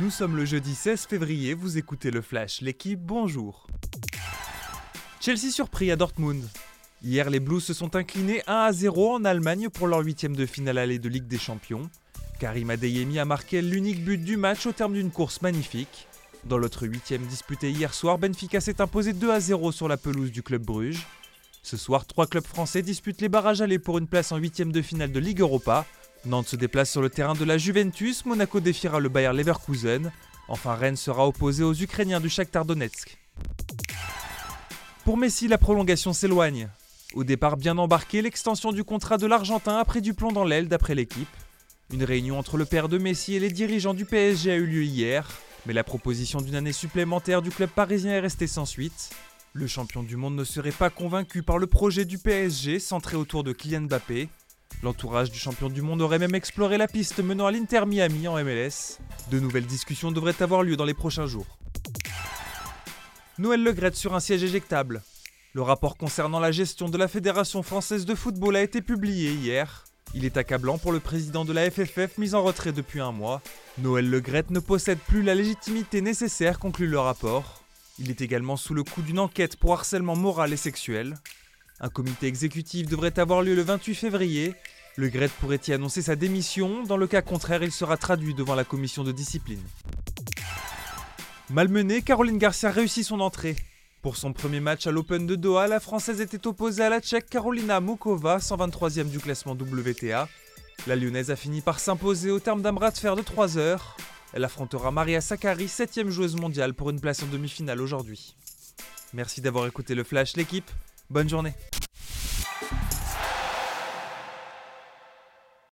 Nous sommes le jeudi 16 février, vous écoutez le Flash, l'équipe, bonjour. Chelsea surpris à Dortmund. Hier, les Blues se sont inclinés 1 à 0 en Allemagne pour leur huitième de finale allée de Ligue des Champions. Karim Adeyemi a marqué l'unique but du match au terme d'une course magnifique. Dans l'autre huitième disputée hier soir, Benfica s'est imposé 2 à 0 sur la pelouse du club Bruges. Ce soir, trois clubs français disputent les barrages allés pour une place en huitième de finale de Ligue Europa. Nantes se déplace sur le terrain de la Juventus, Monaco défiera le Bayer Leverkusen. Enfin, Rennes sera opposé aux Ukrainiens du Shakhtar Donetsk. Pour Messi, la prolongation s'éloigne. Au départ bien embarqué, l'extension du contrat de l'Argentin a pris du plomb dans l'aile d'après l'équipe. Une réunion entre le père de Messi et les dirigeants du PSG a eu lieu hier, mais la proposition d'une année supplémentaire du club parisien est restée sans suite. Le champion du monde ne serait pas convaincu par le projet du PSG centré autour de Kylian Mbappé. L'entourage du champion du monde aurait même exploré la piste menant à l'Inter Miami en MLS. De nouvelles discussions devraient avoir lieu dans les prochains jours. Noël Legrette sur un siège éjectable. Le rapport concernant la gestion de la Fédération française de football a été publié hier. Il est accablant pour le président de la FFF mis en retrait depuis un mois. Noël Legrette ne possède plus la légitimité nécessaire, conclut le rapport. Il est également sous le coup d'une enquête pour harcèlement moral et sexuel. Un comité exécutif devrait avoir lieu le 28 février. Le Gret pourrait y annoncer sa démission. Dans le cas contraire, il sera traduit devant la commission de discipline. Malmenée, Caroline Garcia réussit son entrée. Pour son premier match à l'Open de Doha, la Française était opposée à la Tchèque Carolina Mukova, 123e du classement WTA. La Lyonnaise a fini par s'imposer au terme d'un bras de fer de 3 heures. Elle affrontera Maria Sakkari, 7 joueuse mondiale, pour une place en demi-finale aujourd'hui. Merci d'avoir écouté le Flash, l'équipe. Bonne journée.